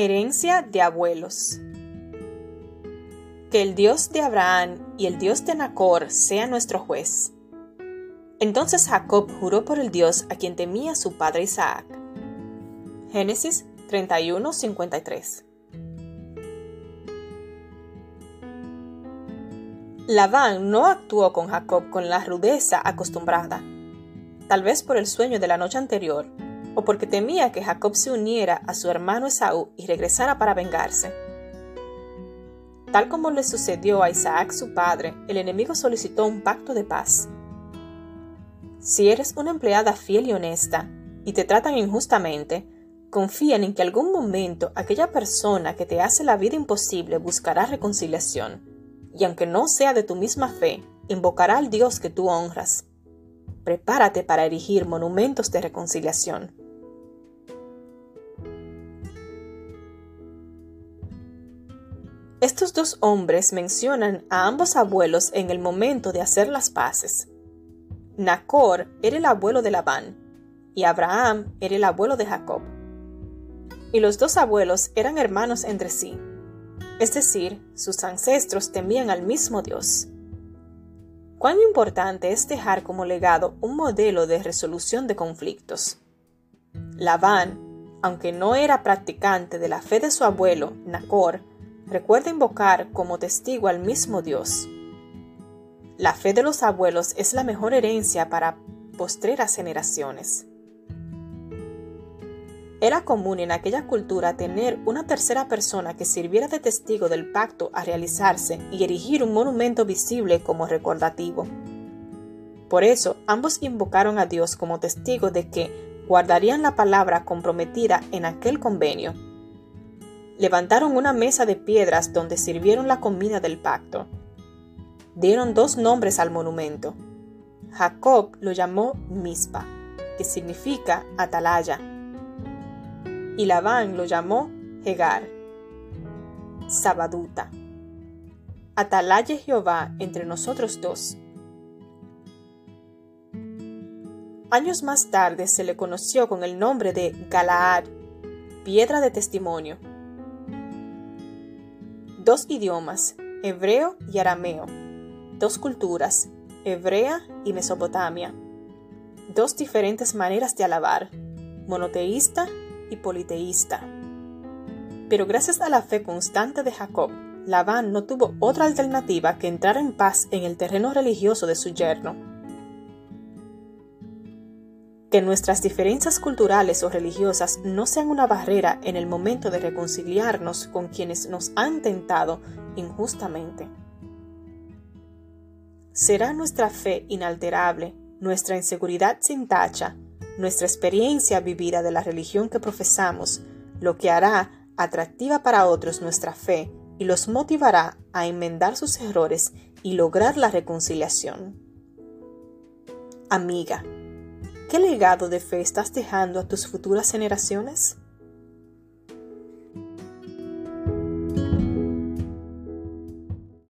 Herencia de abuelos. Que el Dios de Abraham y el Dios de Nacor sea nuestro juez. Entonces Jacob juró por el Dios a quien temía su padre Isaac. Génesis 31:53 Labán no actuó con Jacob con la rudeza acostumbrada, tal vez por el sueño de la noche anterior, o porque temía que Jacob se uniera a su hermano Esaú y regresara para vengarse. Tal como le sucedió a Isaac su padre, el enemigo solicitó un pacto de paz. Si eres una empleada fiel y honesta y te tratan injustamente, confían en que algún momento aquella persona que te hace la vida imposible buscará reconciliación y aunque no sea de tu misma fe, invocará al Dios que tú honras. Prepárate para erigir monumentos de reconciliación. Estos dos hombres mencionan a ambos abuelos en el momento de hacer las paces. Nacor era el abuelo de Labán y Abraham era el abuelo de Jacob. Y los dos abuelos eran hermanos entre sí, es decir, sus ancestros temían al mismo Dios. Cuán importante es dejar como legado un modelo de resolución de conflictos. Labán, aunque no era practicante de la fe de su abuelo, Nacor, recuerda invocar como testigo al mismo Dios. La fe de los abuelos es la mejor herencia para postreras generaciones. Era común en aquella cultura tener una tercera persona que sirviera de testigo del pacto a realizarse y erigir un monumento visible como recordativo. Por eso ambos invocaron a Dios como testigo de que guardarían la palabra comprometida en aquel convenio. Levantaron una mesa de piedras donde sirvieron la comida del pacto. Dieron dos nombres al monumento. Jacob lo llamó Mispa, que significa atalaya, y Labán lo llamó Hegar. Sabaduta. Atalaye Jehová entre nosotros dos. Años más tarde se le conoció con el nombre de Galaad, piedra de testimonio. Dos idiomas, hebreo y arameo. Dos culturas, hebrea y mesopotamia. Dos diferentes maneras de alabar, monoteísta y politeísta. Pero gracias a la fe constante de Jacob, Labán no tuvo otra alternativa que entrar en paz en el terreno religioso de su yerno. Que nuestras diferencias culturales o religiosas no sean una barrera en el momento de reconciliarnos con quienes nos han tentado injustamente. Será nuestra fe inalterable, nuestra inseguridad sin tacha, nuestra experiencia vivida de la religión que profesamos, lo que hará atractiva para otros nuestra fe y los motivará a enmendar sus errores y lograr la reconciliación. Amiga, ¿qué legado de fe estás dejando a tus futuras generaciones?